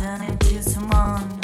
turn into someone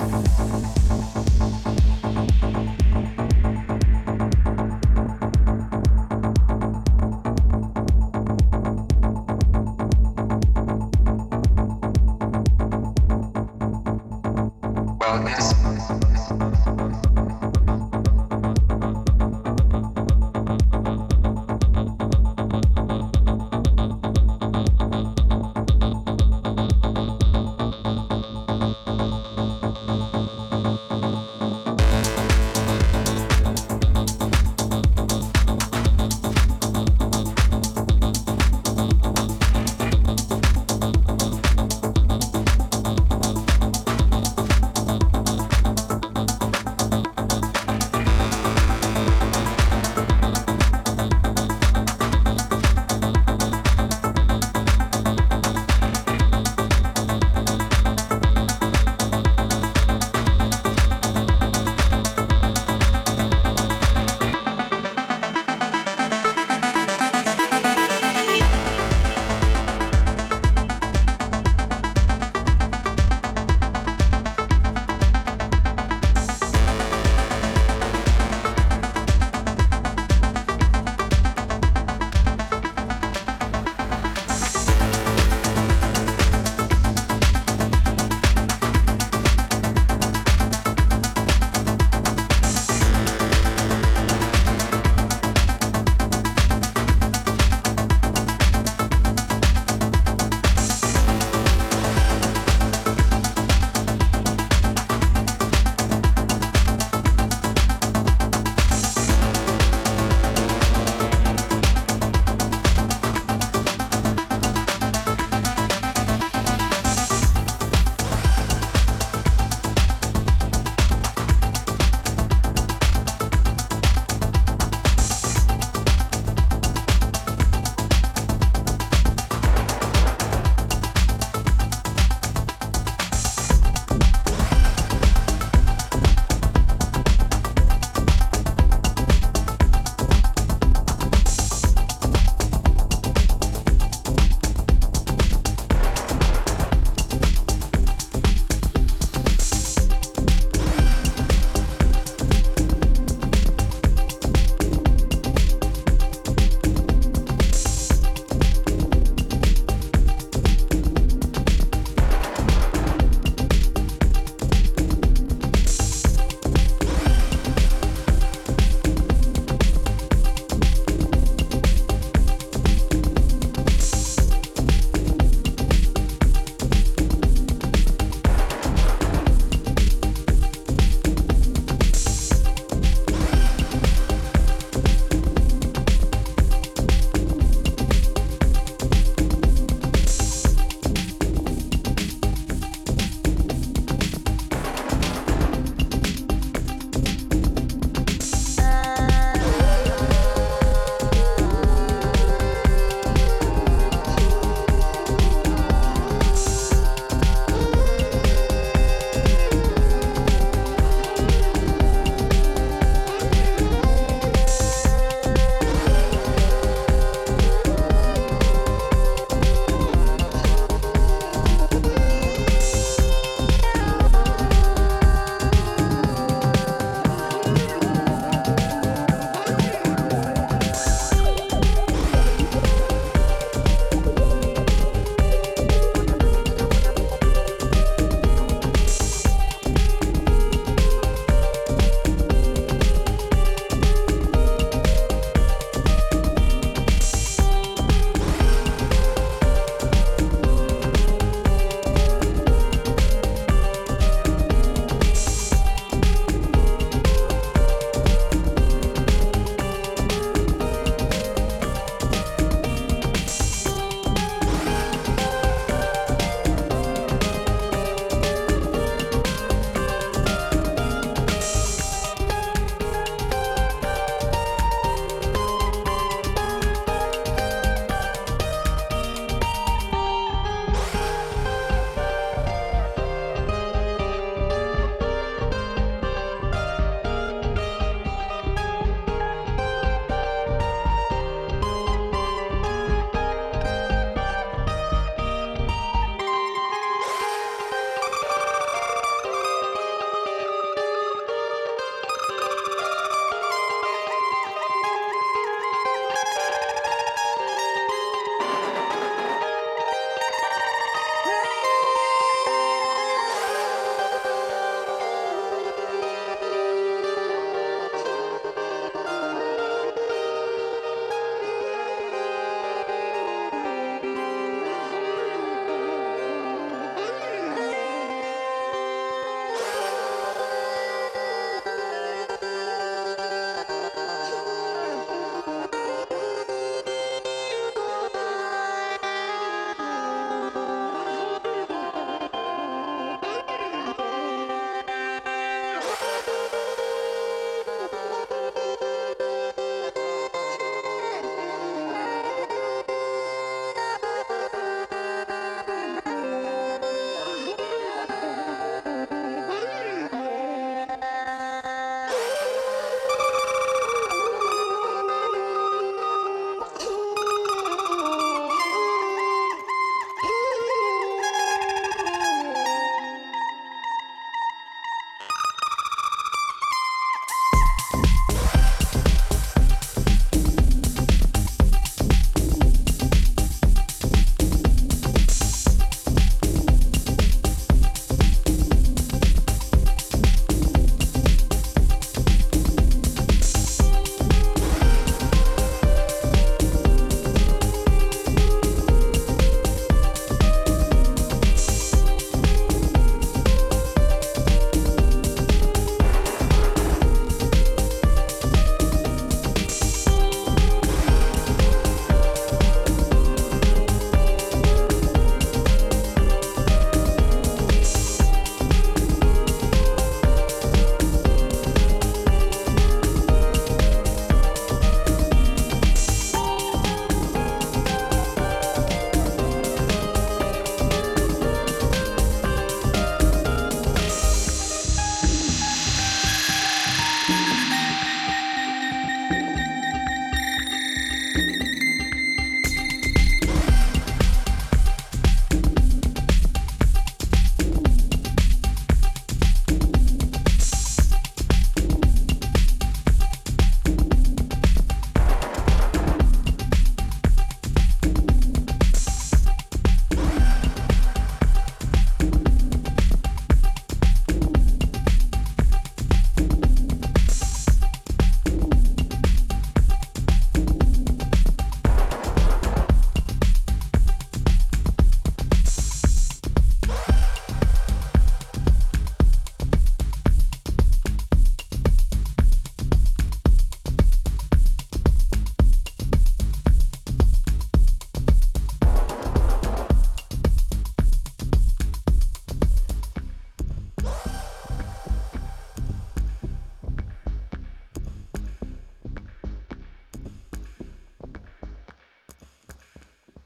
Thank you.